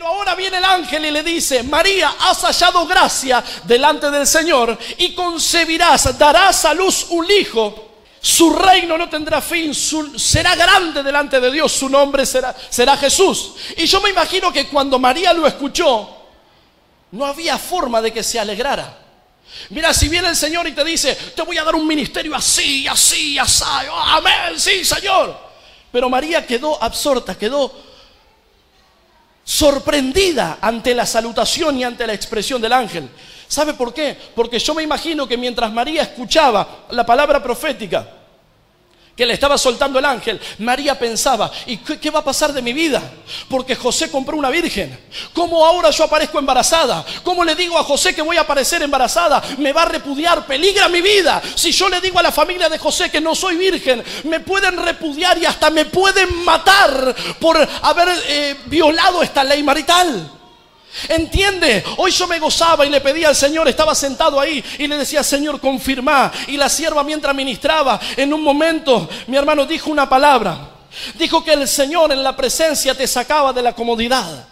Pero ahora viene el ángel y le dice, María, has hallado gracia delante del Señor y concebirás, darás a luz un hijo. Su reino no tendrá fin, será grande delante de Dios, su nombre será, será Jesús. Y yo me imagino que cuando María lo escuchó, no había forma de que se alegrara. Mira, si viene el Señor y te dice, te voy a dar un ministerio así, así, así, oh, amén, sí, Señor. Pero María quedó absorta, quedó sorprendida ante la salutación y ante la expresión del ángel. ¿Sabe por qué? Porque yo me imagino que mientras María escuchaba la palabra profética, que le estaba soltando el ángel, María pensaba, ¿y qué, va a pasar de mi vida? Porque José compró una virgen. ¿Cómo ahora yo aparezco embarazada? ¿Cómo le digo a José que voy a aparecer embarazada? Me va a repudiar, peligra mi vida. Si yo le digo a la familia de José que no soy virgen, me pueden repudiar y hasta me pueden matar por haber eh, violado esta ley marital. Entiende, hoy yo me gozaba y le pedía al Señor, estaba sentado ahí y le decía, Señor, confirma. Y la sierva mientras ministraba, en un momento, mi hermano dijo una palabra. Dijo que el Señor en la presencia te sacaba de la comodidad.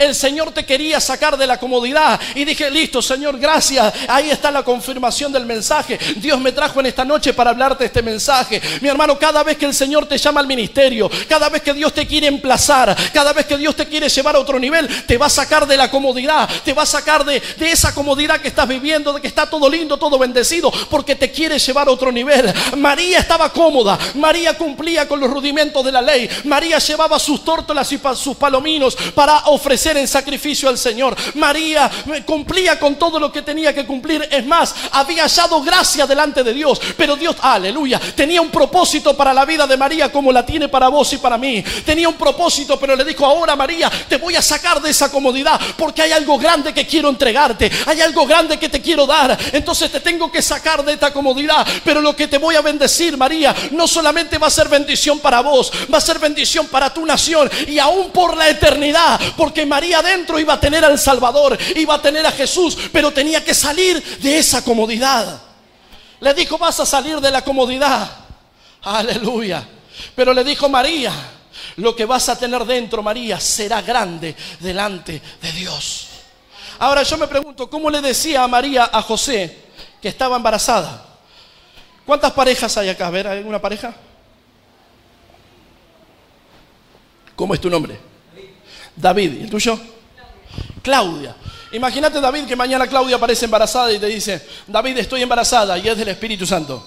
El Señor te quería sacar de la comodidad. Y dije, listo, Señor, gracias. Ahí está la confirmación del mensaje. Dios me trajo en esta noche para hablarte este mensaje. Mi hermano, cada vez que el Señor te llama al ministerio, cada vez que Dios te quiere emplazar, cada vez que Dios te quiere llevar a otro nivel, te va a sacar de la comodidad, te va a sacar de, de esa comodidad que estás viviendo, de que está todo lindo, todo bendecido, porque te quiere llevar a otro nivel. María estaba cómoda, María cumplía con los rudimentos de la ley, María llevaba sus tórtolas y sus palominos para ofrecer en sacrificio al Señor. María cumplía con todo lo que tenía que cumplir. Es más, había hallado gracia delante de Dios. Pero Dios, aleluya, tenía un propósito para la vida de María como la tiene para vos y para mí. Tenía un propósito, pero le dijo, ahora María, te voy a sacar de esa comodidad porque hay algo grande que quiero entregarte. Hay algo grande que te quiero dar. Entonces te tengo que sacar de esta comodidad. Pero lo que te voy a bendecir, María, no solamente va a ser bendición para vos, va a ser bendición para tu nación y aún por la eternidad. Porque María María adentro iba a tener al Salvador, iba a tener a Jesús, pero tenía que salir de esa comodidad. Le dijo, vas a salir de la comodidad. Aleluya. Pero le dijo María, lo que vas a tener dentro, María, será grande delante de Dios. Ahora yo me pregunto, ¿cómo le decía a María a José que estaba embarazada? ¿Cuántas parejas hay acá? A ver, ¿hay alguna pareja? ¿Cómo es tu nombre? David. ¿Y el tuyo? Claudia. Imagínate David que mañana Claudia aparece embarazada y te dice, David estoy embarazada y es del Espíritu Santo.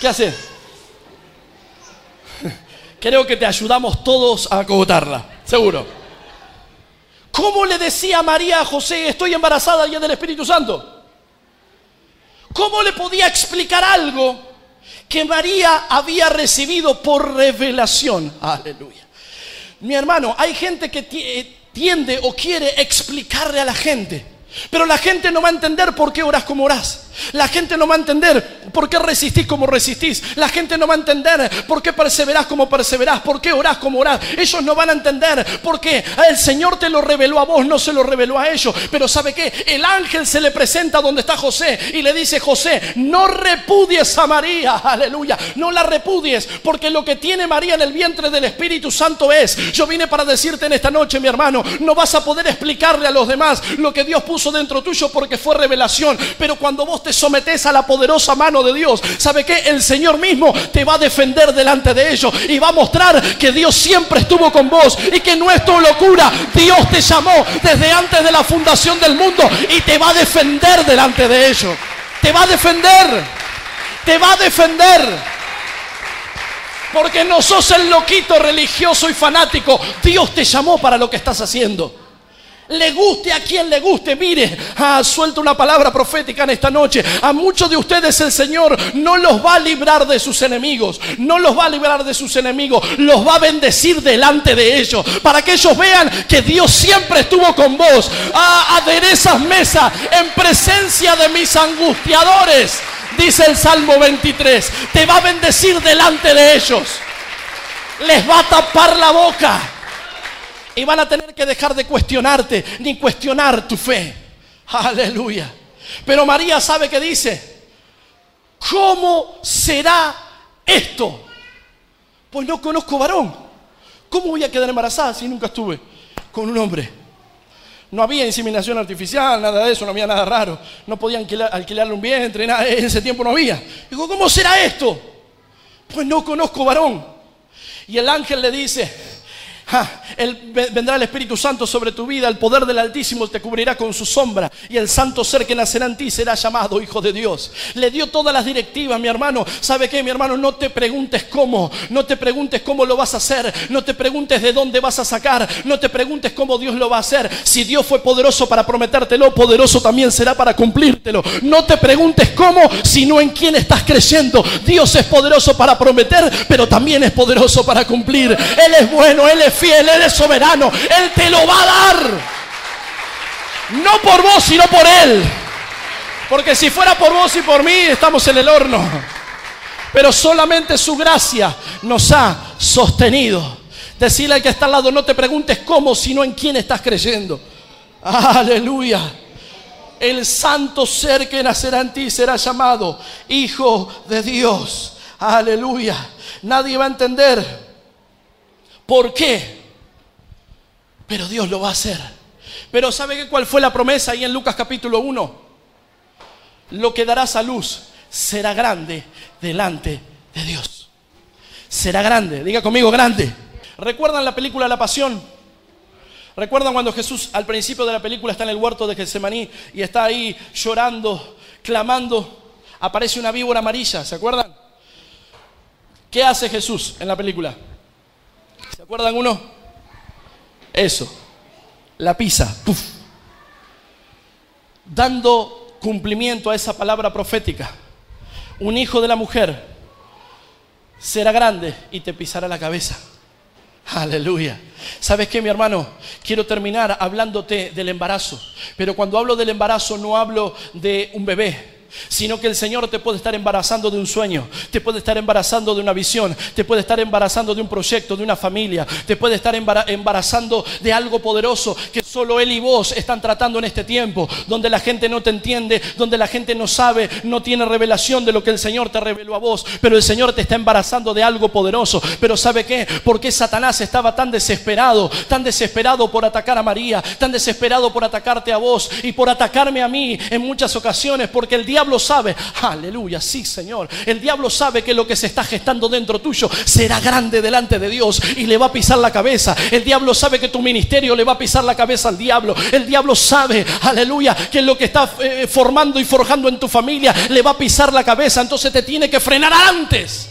¿Qué haces? Creo que te ayudamos todos a acogotarla, seguro. ¿Cómo le decía María a José, estoy embarazada y es del Espíritu Santo? ¿Cómo le podía explicar algo que María había recibido por revelación? Aleluya. Mi hermano, hay gente que eh, tiende o quiere explicarle a la gente, pero la gente no va a entender por qué oras como oras. La gente no va a entender por qué resistís como resistís. La gente no va a entender por qué perseverás como perseverás, por qué orás como orás. Ellos no van a entender por qué el Señor te lo reveló a vos, no se lo reveló a ellos. Pero ¿sabe qué? El ángel se le presenta donde está José y le dice, José, no repudies a María, aleluya, no la repudies, porque lo que tiene María en el vientre del Espíritu Santo es, yo vine para decirte en esta noche, mi hermano, no vas a poder explicarle a los demás lo que Dios puso dentro tuyo porque fue revelación, pero cuando vos te sometes a la poderosa mano de Dios, ¿sabe qué? El Señor mismo te va a defender delante de ellos y va a mostrar que Dios siempre estuvo con vos y que no es tu locura. Dios te llamó desde antes de la fundación del mundo y te va a defender delante de ellos. Te va a defender. Te va a defender. Porque no sos el loquito religioso y fanático. Dios te llamó para lo que estás haciendo. Le guste a quien le guste, mire, ah, suelto una palabra profética en esta noche. A muchos de ustedes el Señor no los va a librar de sus enemigos, no los va a librar de sus enemigos, los va a bendecir delante de ellos, para que ellos vean que Dios siempre estuvo con vos. Ah, aderezas mesa en presencia de mis angustiadores, dice el Salmo 23. Te va a bendecir delante de ellos, les va a tapar la boca y van a tener que dejar de cuestionarte ni cuestionar tu fe. Aleluya. Pero María sabe que dice, ¿cómo será esto? Pues no conozco varón. ¿Cómo voy a quedar embarazada si nunca estuve con un hombre? No había inseminación artificial, nada de eso, no había nada raro. No podían alquilarle un vientre, nada, en ese tiempo no había. Digo, ¿cómo será esto? Pues no conozco varón. Y el ángel le dice, vendrá el Espíritu Santo sobre tu vida, el poder del Altísimo te cubrirá con su sombra y el santo ser que nacerá en ti será llamado Hijo de Dios. Le dio todas las directivas, mi hermano. ¿Sabe qué, mi hermano? No te preguntes cómo, no te preguntes cómo lo vas a hacer, no te preguntes de dónde vas a sacar, no te preguntes cómo Dios lo va a hacer. Si Dios fue poderoso para prometértelo, poderoso también será para cumplírtelo. No te preguntes cómo, sino en quién estás creyendo. Dios es poderoso para prometer, pero también es poderoso para cumplir. Él es bueno, Él es fiel, Él es soberano, Él te lo va a dar. No por vos, sino por Él. Porque si fuera por vos y por mí, estamos en el horno. Pero solamente su gracia nos ha sostenido. Decirle al que está al lado, no te preguntes cómo, sino en quién estás creyendo. Aleluya. El santo ser que nacerá en ti será llamado Hijo de Dios. Aleluya. Nadie va a entender por qué pero Dios lo va a hacer. Pero ¿sabe cuál fue la promesa ahí en Lucas capítulo 1? Lo que darás a luz será grande delante de Dios. Será grande, diga conmigo grande. ¿Recuerdan la película La Pasión? ¿Recuerdan cuando Jesús al principio de la película está en el huerto de Getsemaní y está ahí llorando, clamando? Aparece una víbora amarilla, ¿se acuerdan? ¿Qué hace Jesús en la película? ¿Se acuerdan uno? Eso, la pisa, dando cumplimiento a esa palabra profética. Un hijo de la mujer será grande y te pisará la cabeza. Aleluya. ¿Sabes qué, mi hermano? Quiero terminar hablándote del embarazo. Pero cuando hablo del embarazo no hablo de un bebé sino que el Señor te puede estar embarazando de un sueño, te puede estar embarazando de una visión, te puede estar embarazando de un proyecto, de una familia, te puede estar embarazando de algo poderoso que solo Él y vos están tratando en este tiempo, donde la gente no te entiende, donde la gente no sabe, no tiene revelación de lo que el Señor te reveló a vos, pero el Señor te está embarazando de algo poderoso. Pero ¿sabe qué? Porque Satanás estaba tan desesperado, tan desesperado por atacar a María, tan desesperado por atacarte a vos y por atacarme a mí en muchas ocasiones, porque el diablo diablo sabe, aleluya, sí Señor, el diablo sabe que lo que se está gestando dentro tuyo será grande delante de Dios y le va a pisar la cabeza. El diablo sabe que tu ministerio le va a pisar la cabeza al diablo. El diablo sabe, aleluya, que lo que está eh, formando y forjando en tu familia le va a pisar la cabeza. Entonces te tiene que frenar antes.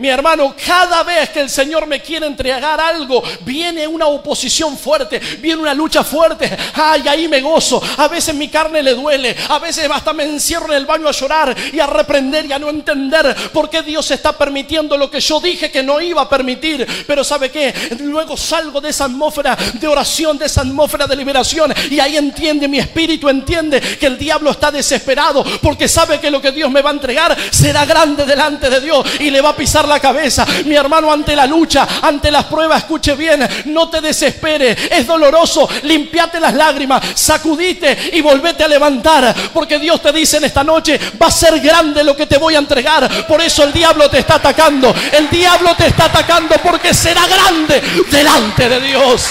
Mi hermano, cada vez que el Señor me quiere entregar algo, viene una oposición fuerte, viene una lucha fuerte. Ay, ahí me gozo. A veces mi carne le duele, a veces hasta me encierro en el baño a llorar y a reprender y a no entender por qué Dios está permitiendo lo que yo dije que no iba a permitir. Pero ¿sabe qué? Luego salgo de esa atmósfera de oración, de esa atmósfera de liberación y ahí entiende mi espíritu, entiende que el diablo está desesperado porque sabe que lo que Dios me va a entregar será grande delante de Dios y le va a pisar la cabeza. Mi hermano, ante la lucha, ante las pruebas, escuche bien, no te desesperes, es doloroso, limpiate las lágrimas, sacudite y volvete a levantar, porque Dios te dice en esta noche, va a ser grande lo que te voy a entregar. Por eso el diablo te está atacando, el diablo te está atacando porque será grande delante de Dios.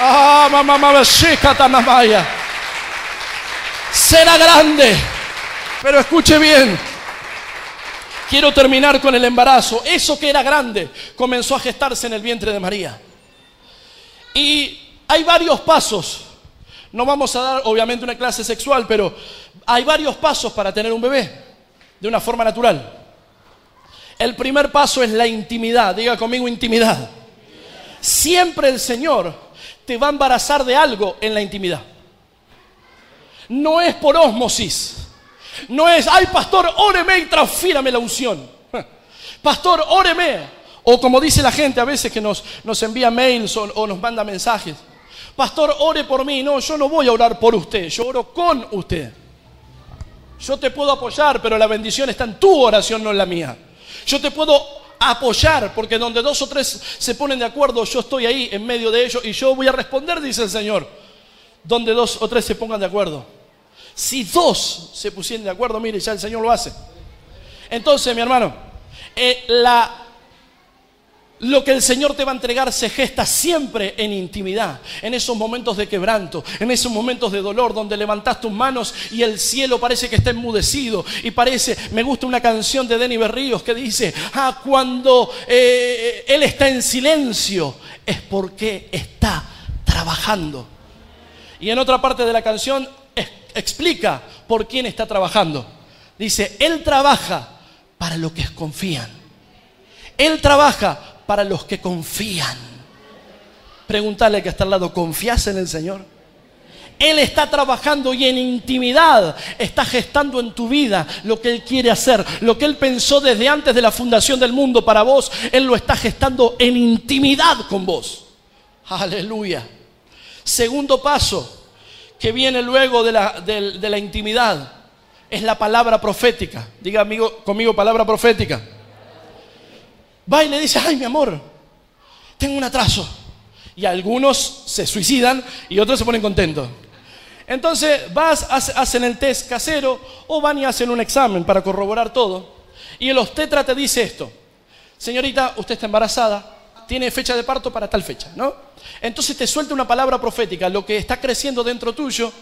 Ah, mamá, mamá, será grande. Pero escuche bien, Quiero terminar con el embarazo. Eso que era grande comenzó a gestarse en el vientre de María. Y hay varios pasos. No vamos a dar obviamente una clase sexual, pero hay varios pasos para tener un bebé de una forma natural. El primer paso es la intimidad. Diga conmigo intimidad. Siempre el Señor te va a embarazar de algo en la intimidad. No es por osmosis. No es, ay pastor, óreme y transfírame la unción. Pastor, óreme. O como dice la gente a veces que nos, nos envía mails o, nos manda mensajes. Pastor, ore por mí. No, yo no voy a orar por usted, yo oro con usted. Yo te puedo apoyar, pero la bendición está en tu oración, no en la mía. Yo te puedo apoyar, porque donde dos o tres se ponen de acuerdo, yo estoy ahí en medio de ellos y yo voy a responder, dice el Señor. Donde dos o tres se pongan de acuerdo. Si dos se pusieran de acuerdo, mire, ya el Señor lo hace. Entonces, mi hermano, eh, lo que el Señor te va a entregar se gesta siempre en intimidad, en esos momentos de quebranto, en esos momentos de dolor donde levantas tus manos y el cielo parece que está enmudecido y parece, me gusta una canción de Denny Berríos que dice, ah, cuando eh, Él está en silencio es porque está trabajando. Y en otra parte de la canción explica por quién está trabajando. Dice, Él trabaja para los que confían. Él trabaja para los que confían. Preguntarle que está al lado, ¿confías en el Señor? Él está trabajando y en intimidad está gestando en tu vida lo que Él quiere hacer. Lo que Él pensó desde antes de la fundación del mundo para vos, Él lo está gestando en intimidad con vos. Aleluya. Segundo paso que viene luego de la, de la intimidad es la palabra profética. Diga amigo, conmigo palabra profética va y le dice, ay mi amor, tengo un atraso. Y algunos se suicidan y otros se ponen contentos. Entonces vas, hacen el test casero o van y hacen un examen para corroborar todo. Y el obstetra te dice esto, señorita, usted está embarazada, tiene fecha de parto para tal fecha, ¿no? Entonces te suelta una palabra profética, lo que está creciendo dentro tuyo,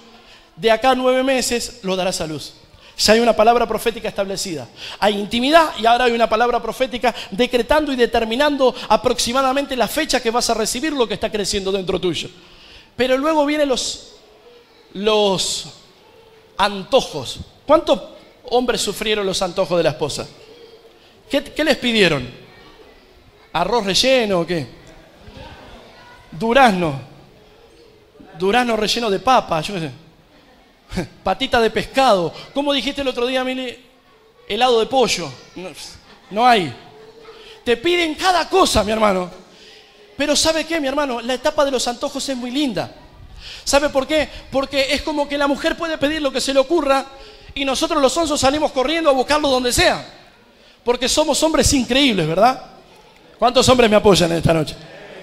de acá a nueve meses lo darás a luz. Ya hay una palabra profética establecida. Hay intimidad y ahora hay una palabra profética decretando y determinando aproximadamente la fecha que vas a recibir lo que está creciendo dentro tuyo. Pero luego vienen los, los antojos. ¿Cuántos hombres sufrieron los antojos de la esposa? ¿Qué, qué les pidieron? ¿Arroz relleno o qué? Durazno. Durazno relleno de papa, yo qué sé. patita de pescado. ¿Cómo dijiste el otro día, Mili? Helado de pollo. No, hay. Te piden cada cosa, mi hermano. Pero ¿sabe qué, mi hermano? La etapa de los antojos es muy linda. ¿Sabe por qué? Porque es como que la mujer puede pedir lo que se le ocurra y nosotros los onzos salimos corriendo a buscarlo donde sea. Porque somos hombres increíbles, ¿verdad? ¿Cuántos hombres me apoyan esta noche?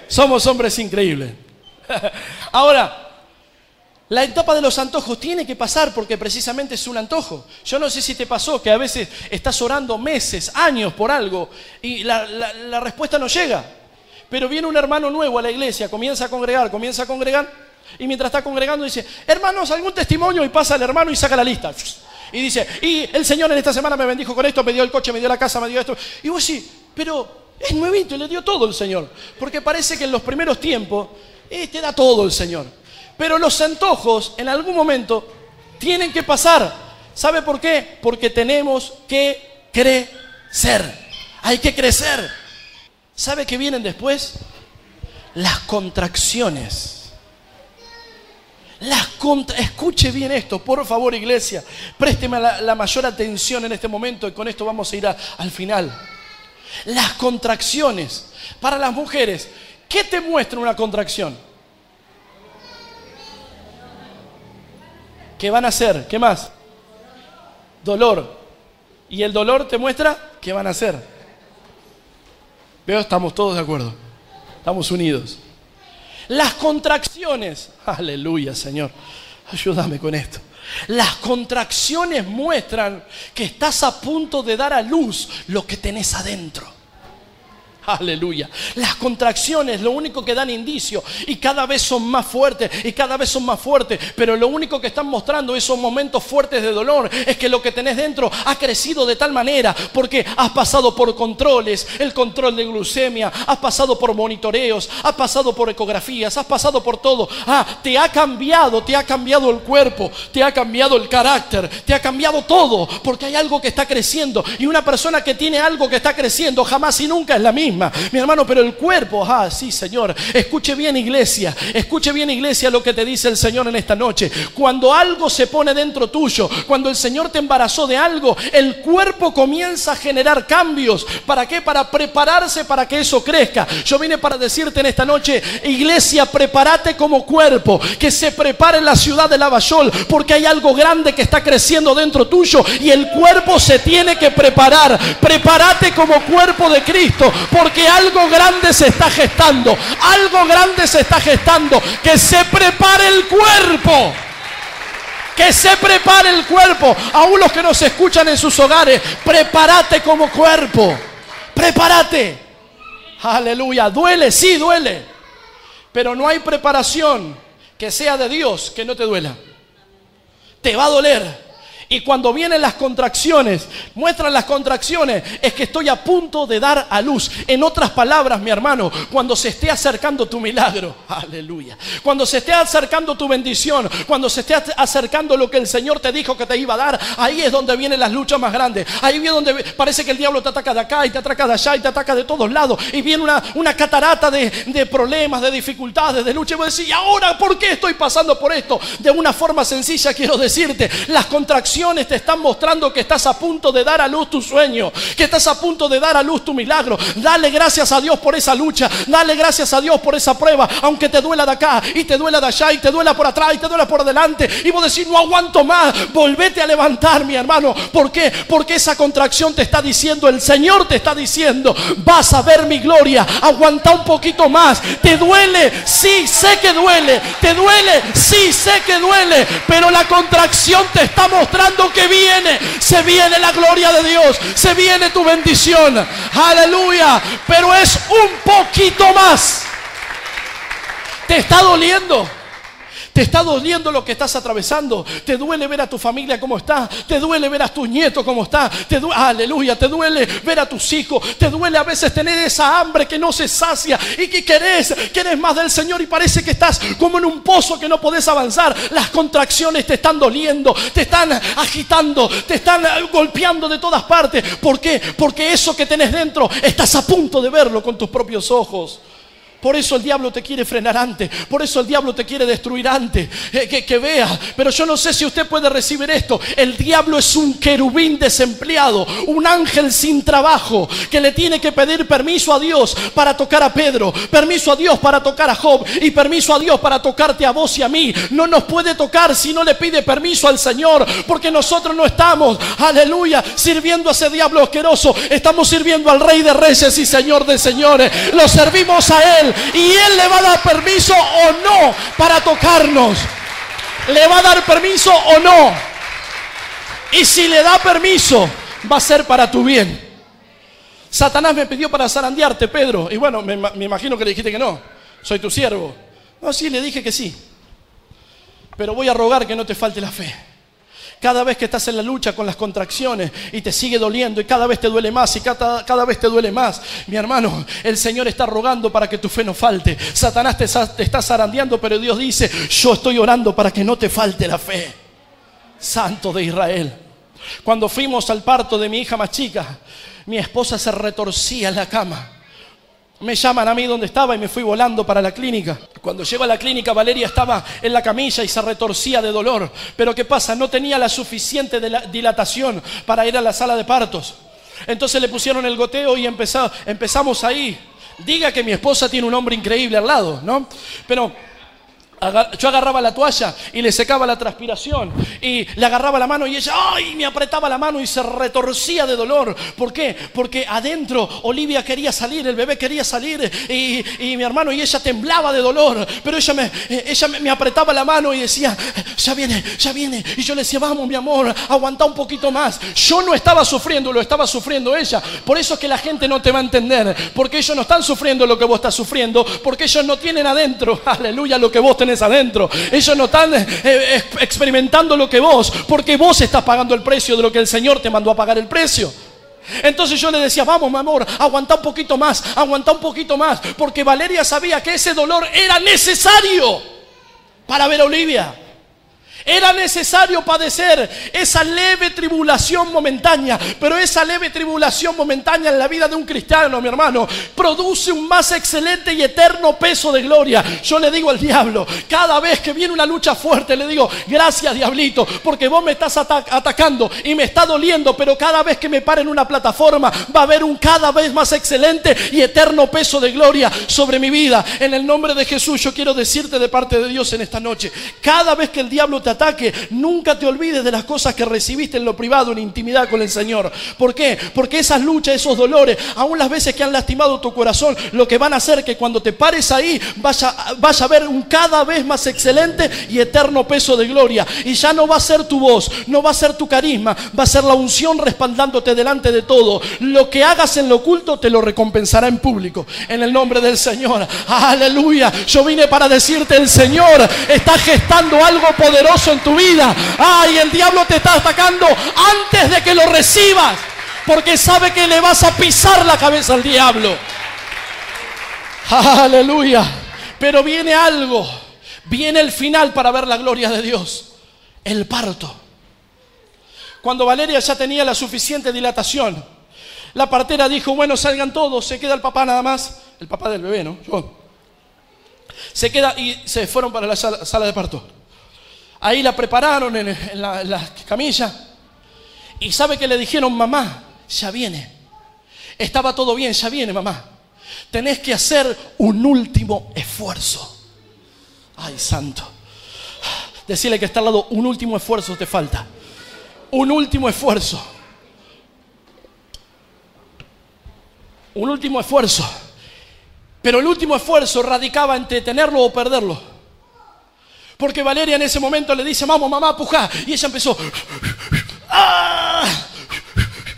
Somos hombres increíbles. Ahora, la etapa de los antojos tiene que pasar porque precisamente es un antojo. Yo no sé si te pasó que a veces estás orando meses, años por algo y la, respuesta no llega. Pero viene un hermano nuevo a la iglesia, comienza a congregar, comienza a congregar y mientras está congregando dice, hermanos, algún testimonio y pasa el hermano y saca la lista. Y dice, y el Señor en esta semana me bendijo con esto, me dio el coche, me dio la casa, me dio esto. Y vos sí, pero es nuevito y le dio todo el Señor. Porque parece que en los primeros tiempos eh, te da todo el Señor. Pero los antojos en algún momento tienen que pasar. ¿Sabe por qué? Porque tenemos que crecer. Hay que crecer. ¿Sabe qué vienen después? Las contracciones. Las contra... Escuche bien esto, por favor, iglesia. Présteme la, mayor atención en este momento y con esto vamos a ir al final. Las contracciones. Para las mujeres, ¿qué te muestra una contracción? ¿Qué van a hacer? ¿Qué más? Dolor. Y el dolor te muestra qué van a hacer. Veo, estamos todos de acuerdo. Estamos unidos. Las contracciones. Aleluya, Señor. Ayúdame con esto. Las contracciones muestran que estás a punto de dar a luz lo que tenés adentro. Aleluya. Las contracciones lo único que dan indicio y cada vez son más fuertes y cada vez son más fuertes, pero lo único que están mostrando esos momentos fuertes de dolor es que lo que tenés dentro ha crecido de tal manera porque has pasado por controles, el control de glucemia, has pasado por monitoreos, has pasado por ecografías, has pasado por todo. Ah, te ha cambiado, te ha cambiado el cuerpo, te ha cambiado el carácter, te ha cambiado todo porque hay algo que está creciendo y una persona que tiene algo que está creciendo jamás y nunca es la misma. Mi hermano, pero el cuerpo, ah, sí, Señor. Escuche bien, iglesia. Escuche bien, iglesia, lo que te dice el Señor en esta noche. Cuando algo se pone dentro tuyo, cuando el Señor te embarazó de algo, el cuerpo comienza a generar cambios. ¿Para qué? Para prepararse para que eso crezca. Yo vine para decirte en esta noche, iglesia, prepárate como cuerpo, que se prepare la ciudad de Lavallol, porque hay algo grande que está creciendo dentro tuyo y el cuerpo se tiene que preparar. Prepárate como cuerpo de Cristo, porque algo grande se está gestando. Algo grande se está gestando. Que se prepare el cuerpo. Que se prepare el cuerpo. Aún los que nos escuchan en sus hogares, prepárate como cuerpo. Prepárate. Aleluya. Duele, sí, duele. Pero no hay preparación que sea de Dios que no te duela. Te va a doler. Y cuando vienen las contracciones, muestran las contracciones, es que estoy a punto de dar a luz. En otras palabras, mi hermano, cuando se esté acercando tu milagro, aleluya. Cuando se esté acercando tu bendición, cuando se esté acercando lo que el Señor te dijo que te iba a dar, ahí es donde vienen las luchas más grandes. Ahí viene donde parece que el diablo te ataca de acá y te ataca de allá y te ataca de todos lados. Y viene una, una catarata de, problemas, de dificultades, de lucha. Y vos decís, ¿y ahora por qué estoy pasando por esto? De una forma sencilla quiero decirte, las contracciones te están mostrando que estás a punto de dar a luz tu sueño, que estás a punto de dar a luz tu milagro. Dale gracias a Dios por esa lucha, dale gracias a Dios por esa prueba, aunque te duela de acá y te duela de allá y te duela por atrás y te duela por adelante. Y vos decís, no aguanto más, volvete a levantar, mi hermano. ¿Por qué? Porque esa contracción te está diciendo, el Señor te está diciendo, vas a ver mi gloria, aguanta un poquito más. ¿Te duele? Sí, sé que duele. ¿Te duele? Sí, sé que duele. Pero la contracción te está mostrando que viene, se viene la gloria de Dios, se viene tu bendición. Aleluya. Pero es un poquito más. ¿Te está doliendo? Te está doliendo lo que estás atravesando. Te duele ver a tu familia como está. Te duele ver a tus nietos como está. Te aleluya. Te duele ver a tus hijos. Te duele a veces tener esa hambre que no se sacia y que querés, querés más del Señor y parece que estás como en un pozo que no podés avanzar. Las contracciones te están doliendo, te están agitando, te están golpeando de todas partes. ¿Por qué? Porque eso que tenés dentro estás a punto de verlo con tus propios ojos. Por eso el diablo te quiere frenar antes. Por eso el diablo te quiere destruir antes. Eh, que, que, vea. Pero yo no sé si usted puede recibir esto. El diablo es un querubín desempleado. Un ángel sin trabajo. Que le tiene que pedir permiso a Dios para tocar a Pedro. Permiso a Dios para tocar a Job. Y permiso a Dios para tocarte a vos y a mí. No nos puede tocar si no le pide permiso al Señor. Porque nosotros no estamos, aleluya, sirviendo a ese diablo asqueroso. Estamos sirviendo al Rey de Reyes y Señor de Señores. Lo servimos a Él y Él le va a dar permiso o no para tocarnos. Le va a dar permiso o no. Y si le da permiso, va a ser para tu bien. Satanás me pidió para zarandearte, Pedro. Y bueno, me, me imagino que le dijiste que no. Soy tu siervo. No, sí, le dije que sí. Pero voy a rogar que no te falte la fe. Cada vez que estás en la lucha con las contracciones y te sigue doliendo y cada vez te duele más y cada, cada vez te duele más, mi hermano, el Señor está rogando para que tu fe no falte. Satanás te, te está zarandeando, pero Dios dice, yo estoy orando para que no te falte la fe. Santo de Israel. Cuando fuimos al parto de mi hija más chica, mi esposa se retorcía en la cama me llaman a mí donde estaba y me fui volando para la clínica. Cuando llego a la clínica, Valeria estaba en la camilla y se retorcía de dolor. Pero ¿qué pasa? No tenía la suficiente dilatación para ir a la sala de partos. Entonces le pusieron el goteo y empezamos ahí. Diga que mi esposa tiene un hombre increíble al lado, ¿no? Pero yo agarraba la toalla y le secaba la transpiración y le agarraba la mano y ella, ¡ay! Me apretaba la mano y se retorcía de dolor. ¿Por qué? Porque adentro Olivia quería salir, el bebé quería salir y, mi hermano y ella temblaba de dolor. Pero ella, me, ella me, apretaba la mano y decía, ya viene, ya viene. Y yo le decía, vamos mi amor, aguanta un poquito más. Yo no estaba sufriendo, lo estaba sufriendo ella. Por eso es que la gente no te va a entender. Porque ellos no están sufriendo lo que vos estás sufriendo. Porque ellos no tienen adentro, aleluya, lo que vos tenés adentro. Ellos no están eh, eh, experimentando lo que vos, porque vos estás pagando el precio de lo que el Señor te mandó a pagar el precio. Entonces yo le decía, vamos, mi amor, aguanta un poquito más, aguanta un poquito más, porque Valeria sabía que ese dolor era necesario para ver a Olivia. Era necesario padecer esa leve tribulación momentánea, pero esa leve tribulación momentánea en la vida de un cristiano, mi hermano, produce un más excelente y eterno peso de gloria. Yo le digo al diablo, cada vez que viene una lucha fuerte, le digo, gracias diablito, porque vos me estás atacando y me está doliendo, pero cada vez que me pare en una plataforma va a haber un cada vez más excelente y eterno peso de gloria sobre mi vida. En el nombre de Jesús yo quiero decirte de parte de Dios en esta noche, cada vez que el diablo te te ataque, nunca te olvides de las cosas que recibiste en lo privado, en intimidad con el Señor. ¿Por qué? Porque esas luchas, esos dolores, aún las veces que han lastimado tu corazón, lo que van a hacer que cuando te pares ahí vaya, vaya a ver un cada vez más excelente y eterno peso de gloria. Y ya no va a ser tu voz, no va a ser tu carisma, va a ser la unción respaldándote delante de todo. Lo que hagas en lo oculto te lo recompensará en público. En el nombre del Señor. Aleluya. Yo vine para decirte, el Señor está gestando algo poderoso en tu vida. Ay, el diablo te está atacando antes de que lo recibas. Porque sabe que le vas a pisar la cabeza al diablo. Aleluya. Pero viene algo. Viene el final para ver la gloria de Dios. El parto. Cuando Valeria ya tenía la suficiente dilatación, la partera dijo, bueno, salgan todos, se queda el papá nada más, el papá del bebé, ¿no? Yo. Se queda y se fueron para la sala, de parto. Ahí la prepararon en, la, en la camilla y sabe que le dijeron, mamá, ya viene. Estaba todo bien, ya viene, mamá. Tenés que hacer un último esfuerzo. Ay, santo. Decirle que está al lado, un último esfuerzo te falta. Un último esfuerzo. Un último esfuerzo. Pero el último esfuerzo radicaba entre tenerlo o perderlo. Porque Valeria en ese momento le dice, vamos mamá, puja. Y ella empezó, ¡ah!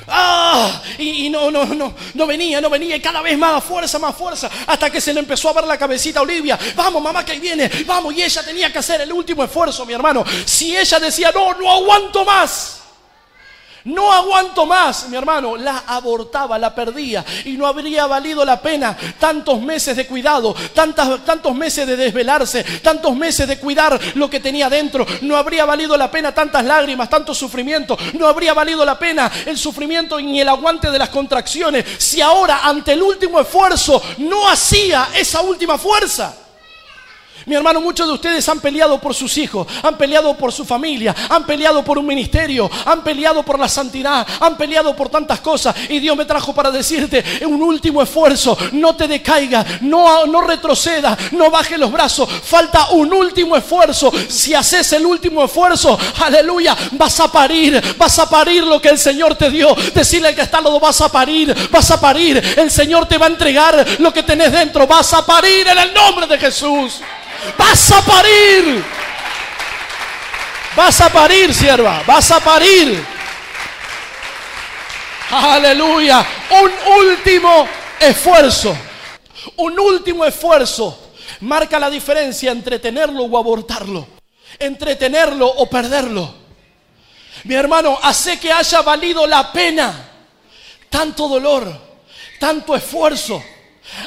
¡Ah! Y, no, no, no, no venía, no venía. Y cada vez más fuerza, más fuerza. Hasta que se le empezó a ver la cabecita a Olivia. Vamos, mamá, que ahí viene. Vamos. Y ella tenía que hacer el último esfuerzo, mi hermano. Si ella decía, no, no aguanto más. No aguanto más, mi hermano. La abortaba, la perdía. Y no habría valido la pena tantos meses de cuidado, tantos meses de desvelarse, tantos meses de cuidar lo que tenía dentro. No habría valido la pena tantas lágrimas, tanto sufrimiento. No habría valido la pena el sufrimiento ni el aguante de las contracciones. Si ahora, ante el último esfuerzo, no hacía esa última fuerza. Mi hermano, muchos de ustedes han peleado por sus hijos, han peleado por su familia, han peleado por un ministerio, han peleado por la santidad, han peleado por tantas cosas. Y Dios me trajo para decirte un último esfuerzo, no te decaiga, no, no retroceda, no baje los brazos. Falta un último esfuerzo. Si haces el último esfuerzo, aleluya, vas a parir, vas a parir lo que el Señor te dio. Decirle al que está al lado, vas a parir, vas a parir. El Señor te va a entregar lo que tenés dentro, vas a parir en el nombre de Jesús. Vas a parir. Vas a parir, sierva. Vas a parir. Aleluya. Un último esfuerzo. Un último esfuerzo marca la diferencia entre tenerlo o abortarlo. Entre tenerlo o perderlo. Mi hermano, hace que haya valido la pena tanto dolor, tanto esfuerzo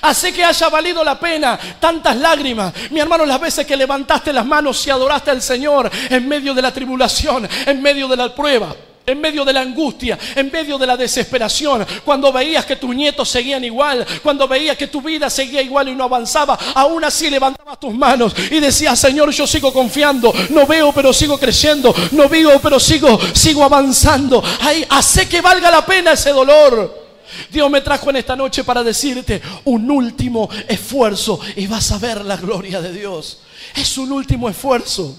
Hace que haya valido la pena tantas lágrimas. Mi hermano, las veces que levantaste las manos y adoraste al Señor en medio de la tribulación, en medio de la prueba. En medio de la angustia, en medio de la desesperación, cuando veías que tus nietos seguían igual, cuando veías que tu vida seguía igual y no avanzaba, aún así levantabas tus manos y decías, Señor, yo sigo confiando, no veo pero sigo creciendo, no veo pero sigo, sigo avanzando. Ay, hace que valga la pena ese dolor. Dios me trajo en esta noche para decirte un último esfuerzo y vas a ver la gloria de Dios. Es un último esfuerzo,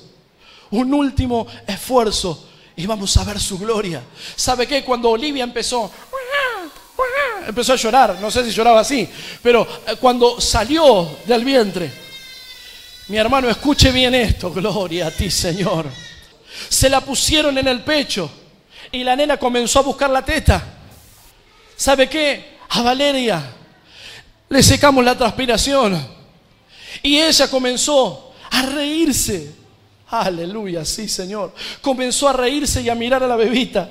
un último esfuerzo y vamos a ver su gloria. ¿Sabe qué? Cuando Olivia empezó, empezó a llorar, no sé si lloraba así, pero eh, cuando salió del vientre, mi hermano, escuche bien esto, gloria a ti Señor. Se la pusieron en el pecho y la nena comenzó a buscar la teta. ¿Sabe qué? A Valeria le secamos la transpiración. Y ella comenzó a reírse. Aleluya, sí, Señor. Comenzó a reírse y a mirar a la bebita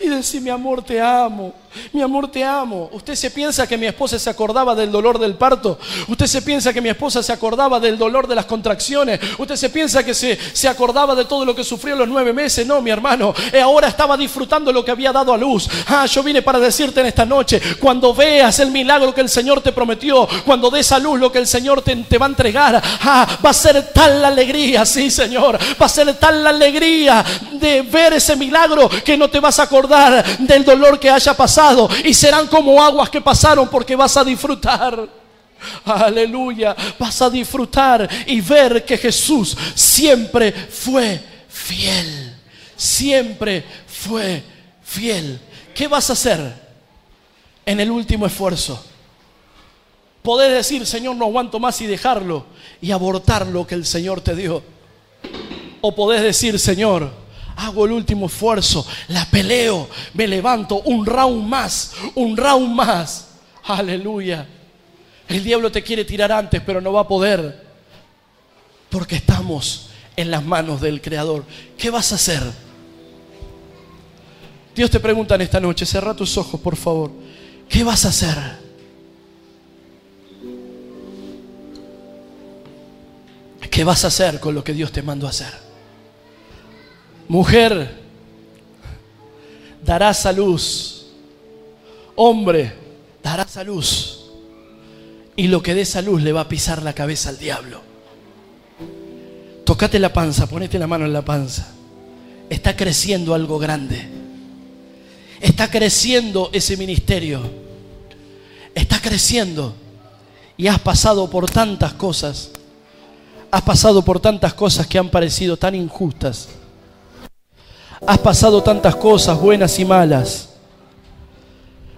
y decir, mi amor, te amo, mi amor, te amo. ¿Usted se piensa que mi esposa se acordaba del dolor del parto? ¿Usted se piensa que mi esposa se acordaba del dolor de las contracciones? ¿Usted se piensa que se, se acordaba de todo lo que sufrió los nueve meses? No, mi hermano, eh, ahora estaba disfrutando lo que había dado a luz. Ah, yo vine para decirte en esta noche, cuando veas el milagro que el Señor te prometió, cuando des a luz lo que el Señor te, va a entregar, ah, va a ser tal la alegría, sí, Señor, va a ser tal la alegría de ver ese milagro que no te vas a acordar del dolor que haya pasado y serán como aguas que pasaron porque vas a disfrutar. Aleluya, vas a disfrutar y ver que Jesús siempre fue fiel. Siempre fue fiel. ¿Qué vas a hacer en el último esfuerzo? Podés decir, Señor, no aguanto más y dejarlo y abortar lo que el Señor te dio. O podés decir, Señor, hago el último esfuerzo, la peleo, me levanto un round más, un round más. Aleluya. El diablo te quiere tirar antes, pero no va a poder. Porque estamos en las manos del Creador. ¿Qué vas a hacer? Dios te pregunta en esta noche, cerra tus ojos, por favor. ¿Qué vas a hacer? ¿Qué vas a hacer con lo que Dios te mandó a hacer? Mujer, darás a luz. Hombre, darás a luz. Y lo que dé esa luz le va a pisar la cabeza al diablo. Tocate la panza, ponete la mano en la panza. Está creciendo algo grande. Está creciendo ese ministerio. Está creciendo. Y has pasado por tantas cosas. Has pasado por tantas cosas que han parecido tan injustas Has pasado tantas cosas buenas y malas.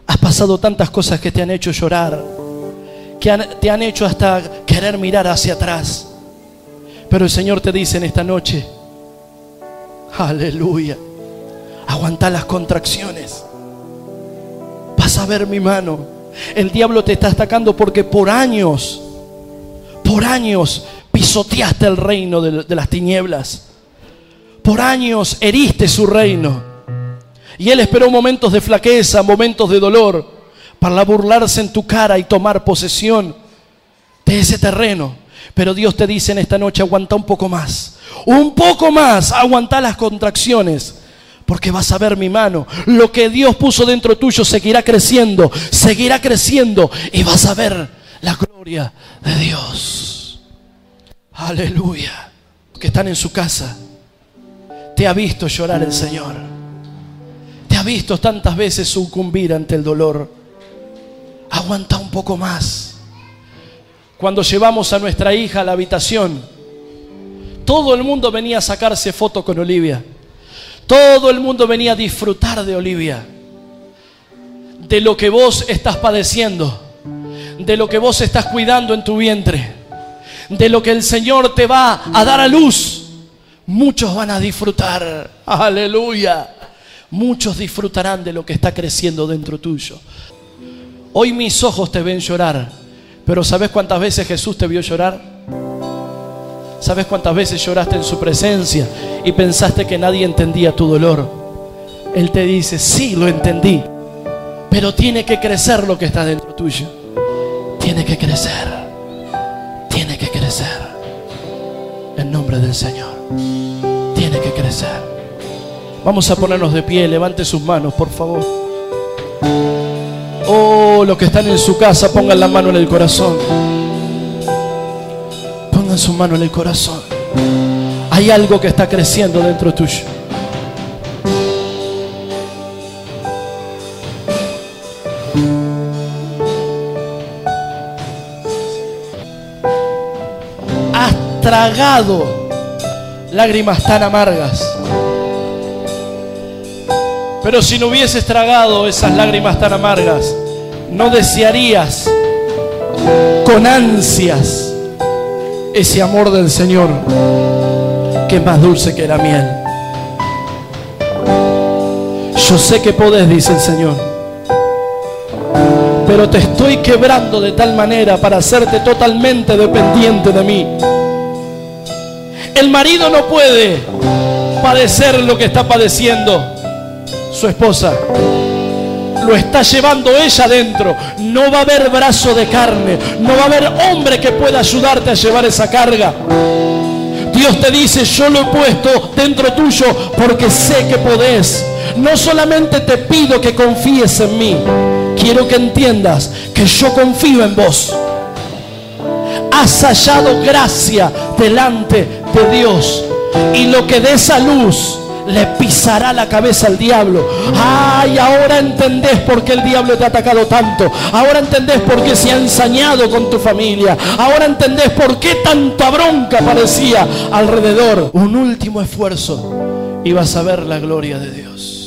Has pasado tantas cosas que te han hecho llorar, que te han hecho hasta querer mirar hacia atrás. Pero el Señor te dice en esta noche, aleluya, aguanta las contracciones. Vas a ver mi mano. El diablo te está atacando porque por años, por años pisoteaste el reino de, las tinieblas. Por años heriste su reino. Y Él esperó momentos de flaqueza, momentos de dolor, para burlarse en tu cara y tomar posesión de ese terreno. Pero Dios te dice en esta noche, aguanta un poco más. Un poco más, aguanta las contracciones. Porque vas a ver mi mano. Lo que Dios puso dentro tuyo seguirá creciendo, seguirá creciendo. Y vas a ver la gloria de Dios. Aleluya. Que están en su casa. Te ha visto llorar el Señor. Te ha visto tantas veces sucumbir ante el dolor. Aguanta un poco más. Cuando llevamos a nuestra hija a la habitación, todo el mundo venía a sacarse foto con Olivia. Todo el mundo venía a disfrutar de Olivia. De lo que vos estás padeciendo. De lo que vos estás cuidando en tu vientre. De lo que el Señor te va a dar a luz Muchos van a disfrutar. Aleluya. Muchos disfrutarán de lo que está creciendo dentro tuyo. Hoy mis ojos te ven llorar. Pero ¿sabes cuántas veces Jesús te vio llorar? ¿Sabes cuántas veces lloraste en su presencia y pensaste que nadie entendía tu dolor? Él te dice, sí, lo entendí. Pero tiene que crecer lo que está dentro tuyo. Tiene que crecer. Tiene que crecer. En nombre del Señor tiene que crecer. Vamos a ponernos de pie, levante sus manos, por favor. Oh, los que están en su casa, pongan la mano en el corazón. Pongan su mano en el corazón. Hay algo que está creciendo dentro tuyo. Tragado lágrimas tan amargas. Pero si no hubieses tragado esas lágrimas tan amargas, no desearías con ansias ese amor del Señor que es más dulce que la miel. Yo sé que podés, dice el Señor, pero te estoy quebrando de tal manera para hacerte totalmente dependiente de mí. El marido no puede padecer lo que está padeciendo su esposa. Lo está llevando ella adentro. No va a haber brazo de carne. No va a haber hombre que pueda ayudarte a llevar esa carga. Dios te dice, yo lo he puesto dentro tuyo porque sé que podés. No solamente te pido que confíes en mí, quiero que entiendas que yo confío en vos. Has hallado gracia delante de Dios. Y lo que de esa luz le pisará la cabeza al diablo. Ay, ahora entendés por qué el diablo te ha atacado tanto. Ahora entendés por qué se ha ensañado con tu familia. Ahora entendés por qué tanta bronca parecía alrededor. Un último esfuerzo y vas a ver la gloria de Dios.